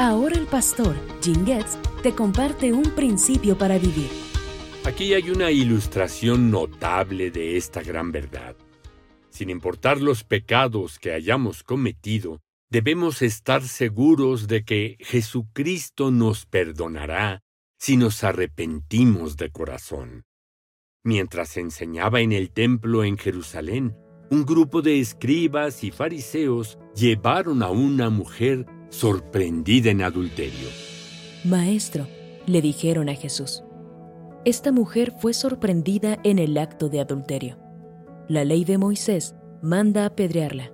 Ahora el pastor Jim Getz te comparte un principio para vivir. Aquí hay una ilustración notable de esta gran verdad. Sin importar los pecados que hayamos cometido, debemos estar seguros de que Jesucristo nos perdonará si nos arrepentimos de corazón. Mientras enseñaba en el templo en Jerusalén, un grupo de escribas y fariseos llevaron a una mujer sorprendida en adulterio. Maestro, le dijeron a Jesús, esta mujer fue sorprendida en el acto de adulterio. La ley de Moisés manda apedrearla.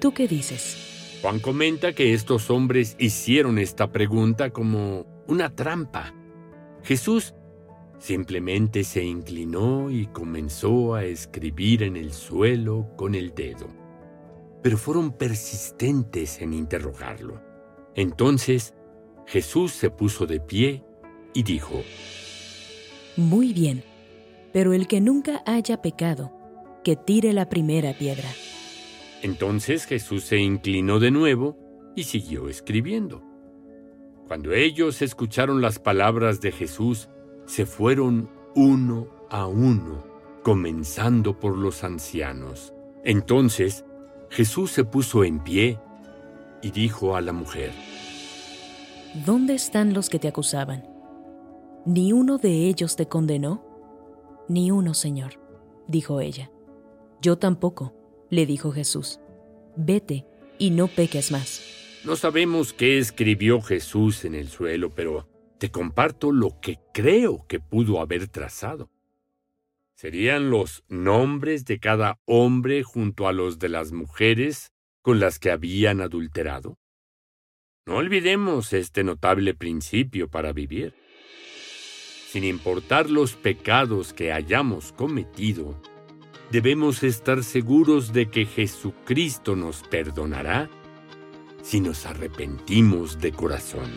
¿Tú qué dices? Juan comenta que estos hombres hicieron esta pregunta como una trampa. Jesús simplemente se inclinó y comenzó a escribir en el suelo con el dedo pero fueron persistentes en interrogarlo. Entonces Jesús se puso de pie y dijo, Muy bien, pero el que nunca haya pecado, que tire la primera piedra. Entonces Jesús se inclinó de nuevo y siguió escribiendo. Cuando ellos escucharon las palabras de Jesús, se fueron uno a uno, comenzando por los ancianos. Entonces Jesús se puso en pie y dijo a la mujer, ¿Dónde están los que te acusaban? ¿Ni uno de ellos te condenó? Ni uno, Señor, dijo ella. Yo tampoco, le dijo Jesús. Vete y no peques más. No sabemos qué escribió Jesús en el suelo, pero te comparto lo que creo que pudo haber trazado. ¿Serían los nombres de cada hombre junto a los de las mujeres con las que habían adulterado? No olvidemos este notable principio para vivir. Sin importar los pecados que hayamos cometido, debemos estar seguros de que Jesucristo nos perdonará si nos arrepentimos de corazón.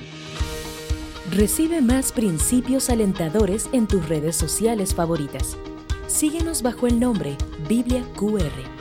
Recibe más principios alentadores en tus redes sociales favoritas. Síguenos bajo el nombre Biblia QR.